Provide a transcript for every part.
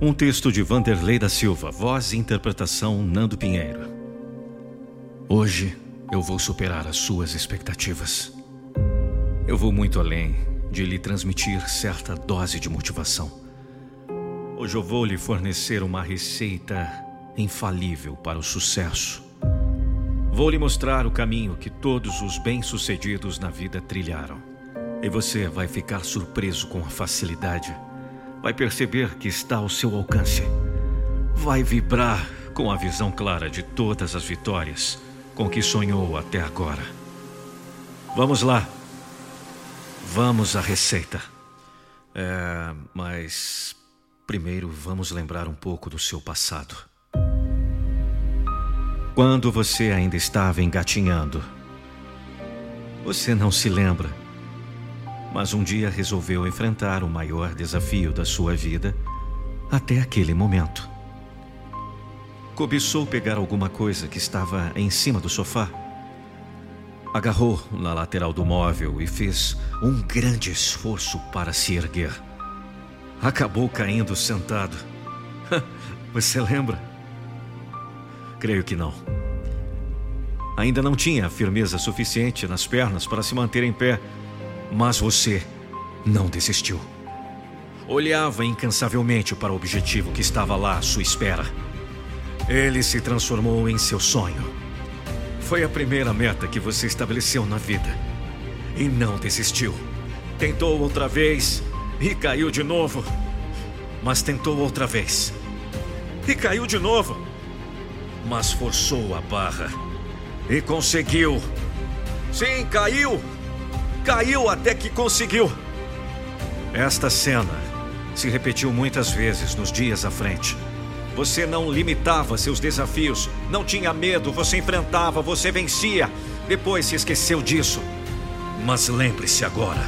Um texto de Vanderlei da Silva, voz e interpretação Nando Pinheiro. Hoje eu vou superar as suas expectativas. Eu vou muito além de lhe transmitir certa dose de motivação. Hoje eu vou lhe fornecer uma receita infalível para o sucesso. Vou lhe mostrar o caminho que todos os bem-sucedidos na vida trilharam. E você vai ficar surpreso com a facilidade vai perceber que está ao seu alcance. Vai vibrar com a visão clara de todas as vitórias com que sonhou até agora. Vamos lá. Vamos à receita. É, mas primeiro vamos lembrar um pouco do seu passado. Quando você ainda estava engatinhando, você não se lembra mas um dia resolveu enfrentar o maior desafio da sua vida até aquele momento. Cobiçou pegar alguma coisa que estava em cima do sofá. Agarrou na lateral do móvel e fez um grande esforço para se erguer. Acabou caindo sentado. Você lembra? Creio que não. Ainda não tinha firmeza suficiente nas pernas para se manter em pé mas você não desistiu. Olhava incansavelmente para o objetivo que estava lá à sua espera. Ele se transformou em seu sonho. Foi a primeira meta que você estabeleceu na vida. E não desistiu. Tentou outra vez e caiu de novo. Mas tentou outra vez. E caiu de novo. Mas forçou a barra. E conseguiu. Sim, caiu caiu até que conseguiu. Esta cena se repetiu muitas vezes nos dias à frente. Você não limitava seus desafios, não tinha medo, você enfrentava, você vencia. Depois se esqueceu disso. Mas lembre-se agora.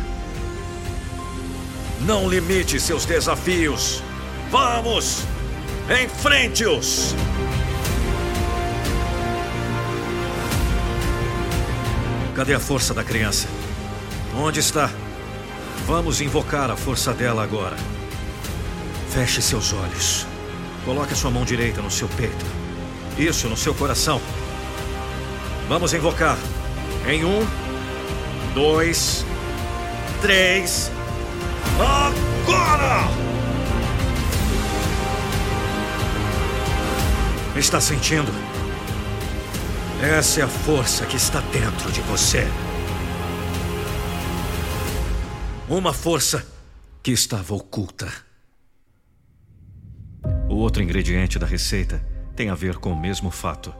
Não limite seus desafios. Vamos! Enfrente-os! Cadê a força da criança? Onde está? Vamos invocar a força dela agora. Feche seus olhos. Coloque a sua mão direita no seu peito. Isso, no seu coração. Vamos invocar. Em um, dois, três. Agora! Está sentindo? Essa é a força que está dentro de você. Uma força que estava oculta. O outro ingrediente da receita tem a ver com o mesmo fato.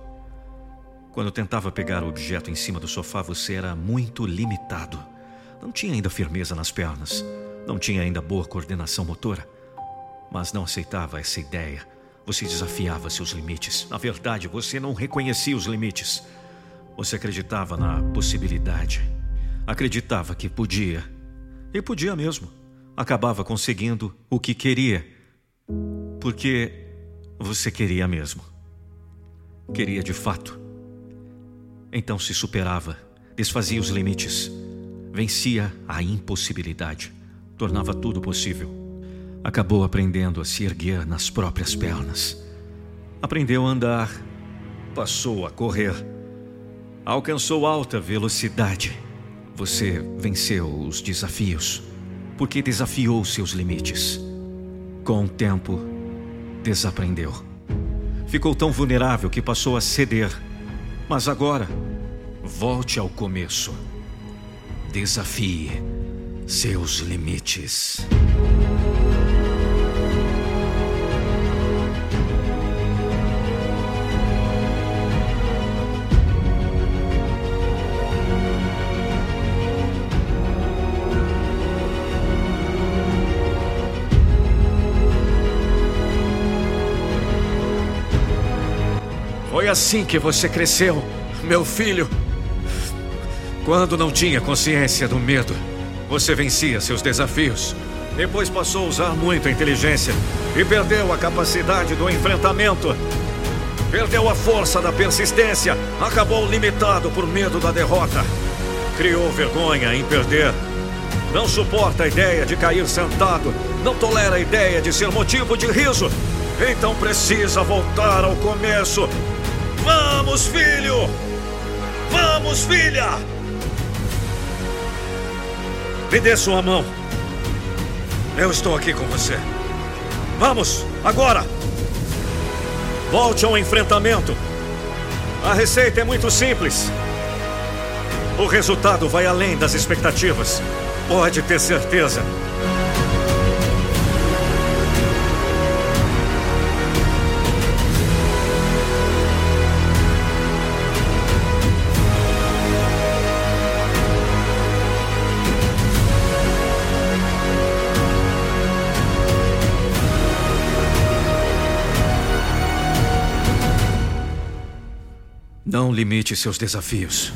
Quando tentava pegar o objeto em cima do sofá, você era muito limitado. Não tinha ainda firmeza nas pernas, não tinha ainda boa coordenação motora. Mas não aceitava essa ideia. Você desafiava seus limites. Na verdade, você não reconhecia os limites. Você acreditava na possibilidade. Acreditava que podia e podia mesmo. Acabava conseguindo o que queria. Porque você queria mesmo. Queria de fato. Então se superava, desfazia os limites, vencia a impossibilidade, tornava tudo possível. Acabou aprendendo a se erguer nas próprias pernas. Aprendeu a andar, passou a correr, alcançou alta velocidade você venceu os desafios porque desafiou seus limites. Com o tempo, desaprendeu. Ficou tão vulnerável que passou a ceder. Mas agora, volte ao começo. Desafie seus limites. Assim que você cresceu, meu filho. Quando não tinha consciência do medo, você vencia seus desafios. Depois passou a usar muito a inteligência e perdeu a capacidade do enfrentamento. Perdeu a força da persistência, acabou limitado por medo da derrota. Criou vergonha em perder. Não suporta a ideia de cair sentado, não tolera a ideia de ser motivo de riso. Então precisa voltar ao começo. Vamos, filho! Vamos, filha! Me dê sua mão. Eu estou aqui com você. Vamos, agora! Volte ao enfrentamento. A receita é muito simples. O resultado vai além das expectativas. Pode ter certeza. Não limite seus desafios.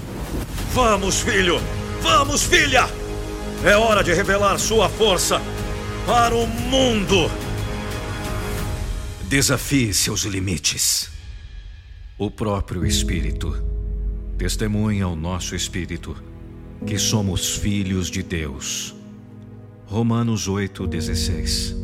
Vamos, filho! Vamos, filha! É hora de revelar sua força para o mundo! Desafie seus limites. O próprio Espírito testemunha ao nosso espírito que somos filhos de Deus. Romanos 8,16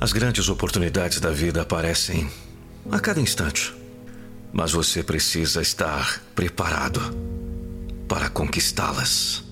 as grandes oportunidades da vida aparecem a cada instante. Mas você precisa estar preparado para conquistá-las.